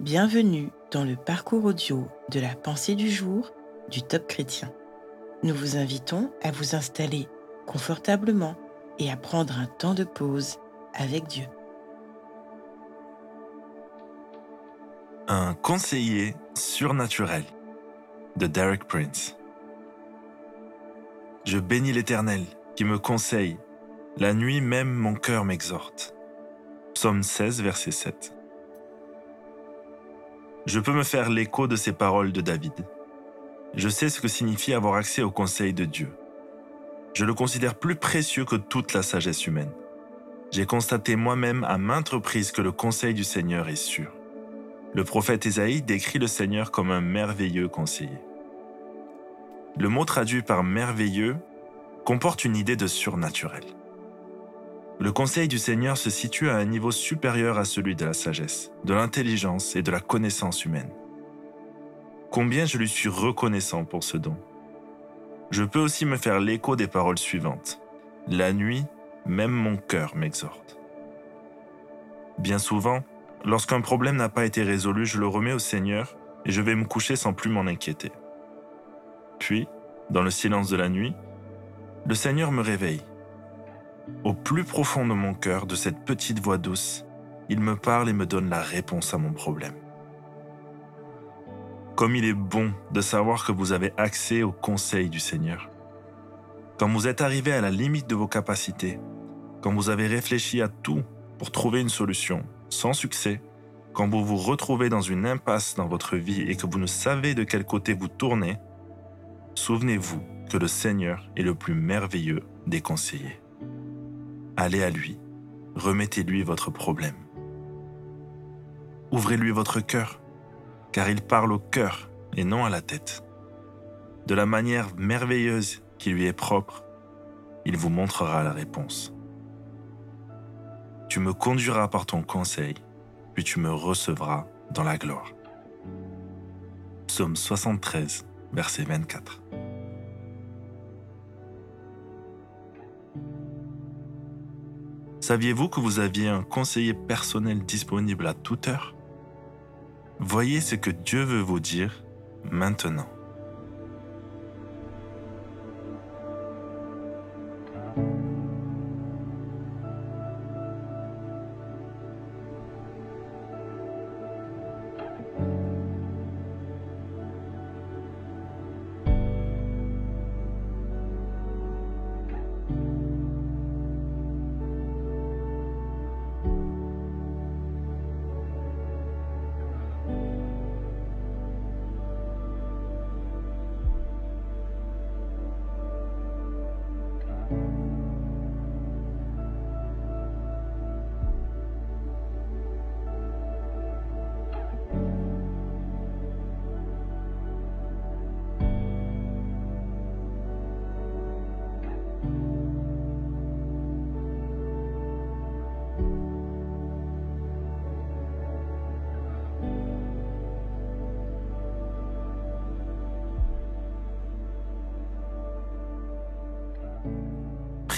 Bienvenue dans le parcours audio de la pensée du jour du Top Chrétien. Nous vous invitons à vous installer confortablement et à prendre un temps de pause avec Dieu. Un conseiller surnaturel de Derek Prince. Je bénis l'Éternel qui me conseille. La nuit même mon cœur m'exhorte. Psaume 16, verset 7. Je peux me faire l'écho de ces paroles de David. Je sais ce que signifie avoir accès au conseil de Dieu. Je le considère plus précieux que toute la sagesse humaine. J'ai constaté moi-même à maintes reprises que le conseil du Seigneur est sûr. Le prophète Ésaïe décrit le Seigneur comme un merveilleux conseiller. Le mot traduit par merveilleux comporte une idée de surnaturel. Le conseil du Seigneur se situe à un niveau supérieur à celui de la sagesse, de l'intelligence et de la connaissance humaine. Combien je lui suis reconnaissant pour ce don. Je peux aussi me faire l'écho des paroles suivantes. La nuit, même mon cœur m'exhorte. Bien souvent, lorsqu'un problème n'a pas été résolu, je le remets au Seigneur et je vais me coucher sans plus m'en inquiéter. Puis, dans le silence de la nuit, le Seigneur me réveille au plus profond de mon cœur, de cette petite voix douce, il me parle et me donne la réponse à mon problème. Comme il est bon de savoir que vous avez accès au conseil du Seigneur. Quand vous êtes arrivé à la limite de vos capacités, quand vous avez réfléchi à tout pour trouver une solution, sans succès, quand vous vous retrouvez dans une impasse dans votre vie et que vous ne savez de quel côté vous tournez, souvenez-vous que le Seigneur est le plus merveilleux des conseillers. Allez à lui, remettez-lui votre problème. Ouvrez-lui votre cœur, car il parle au cœur et non à la tête. De la manière merveilleuse qui lui est propre, il vous montrera la réponse. Tu me conduiras par ton conseil, puis tu me recevras dans la gloire. Psaume 73, verset 24. Saviez-vous que vous aviez un conseiller personnel disponible à toute heure? Voyez ce que Dieu veut vous dire maintenant.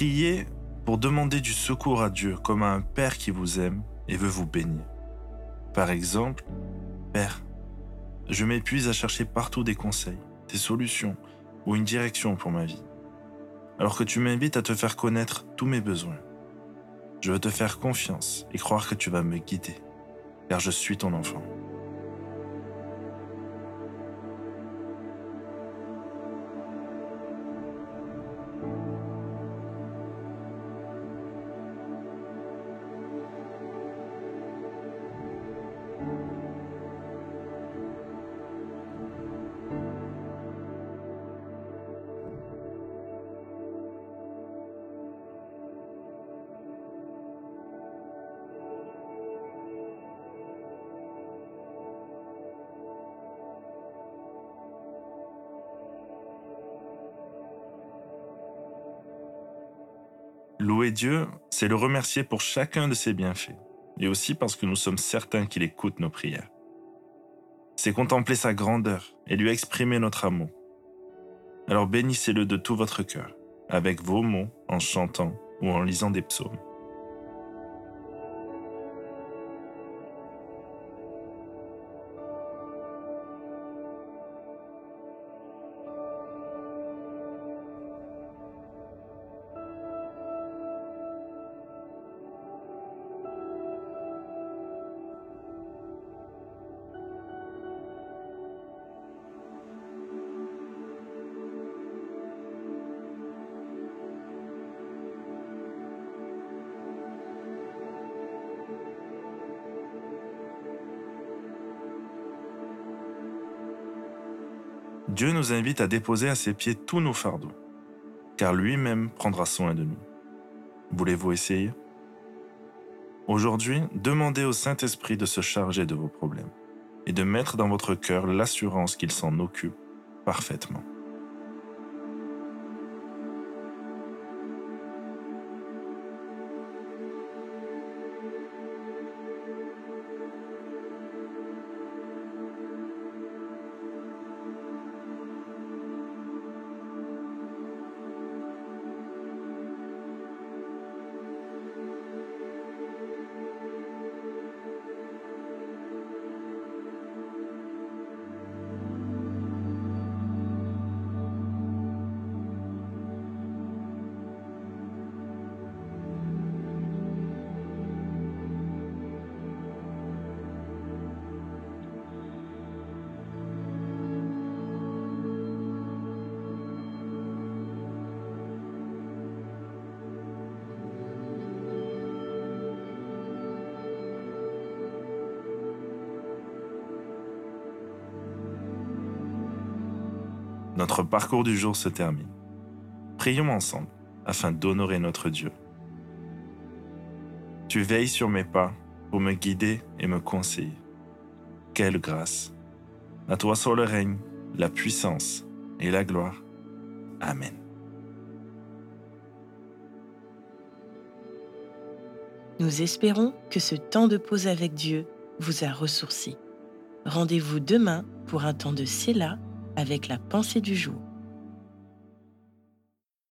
Priez pour demander du secours à Dieu comme à un Père qui vous aime et veut vous bénir. Par exemple, Père, je m'épuise à chercher partout des conseils, des solutions ou une direction pour ma vie, alors que tu m'invites à te faire connaître tous mes besoins. Je veux te faire confiance et croire que tu vas me guider, car je suis ton enfant. Louer Dieu, c'est le remercier pour chacun de ses bienfaits, et aussi parce que nous sommes certains qu'il écoute nos prières. C'est contempler sa grandeur et lui exprimer notre amour. Alors bénissez-le de tout votre cœur, avec vos mots, en chantant ou en lisant des psaumes. Dieu nous invite à déposer à ses pieds tous nos fardeaux, car lui-même prendra soin de nous. Voulez-vous essayer? Aujourd'hui, demandez au Saint-Esprit de se charger de vos problèmes et de mettre dans votre cœur l'assurance qu'il s'en occupe parfaitement. Notre parcours du jour se termine. Prions ensemble afin d'honorer notre Dieu. Tu veilles sur mes pas pour me guider et me conseiller. Quelle grâce. À toi soit le règne, la puissance et la gloire. Amen. Nous espérons que ce temps de pause avec Dieu vous a ressourci. Rendez-vous demain pour un temps de Séla avec la pensée du jour.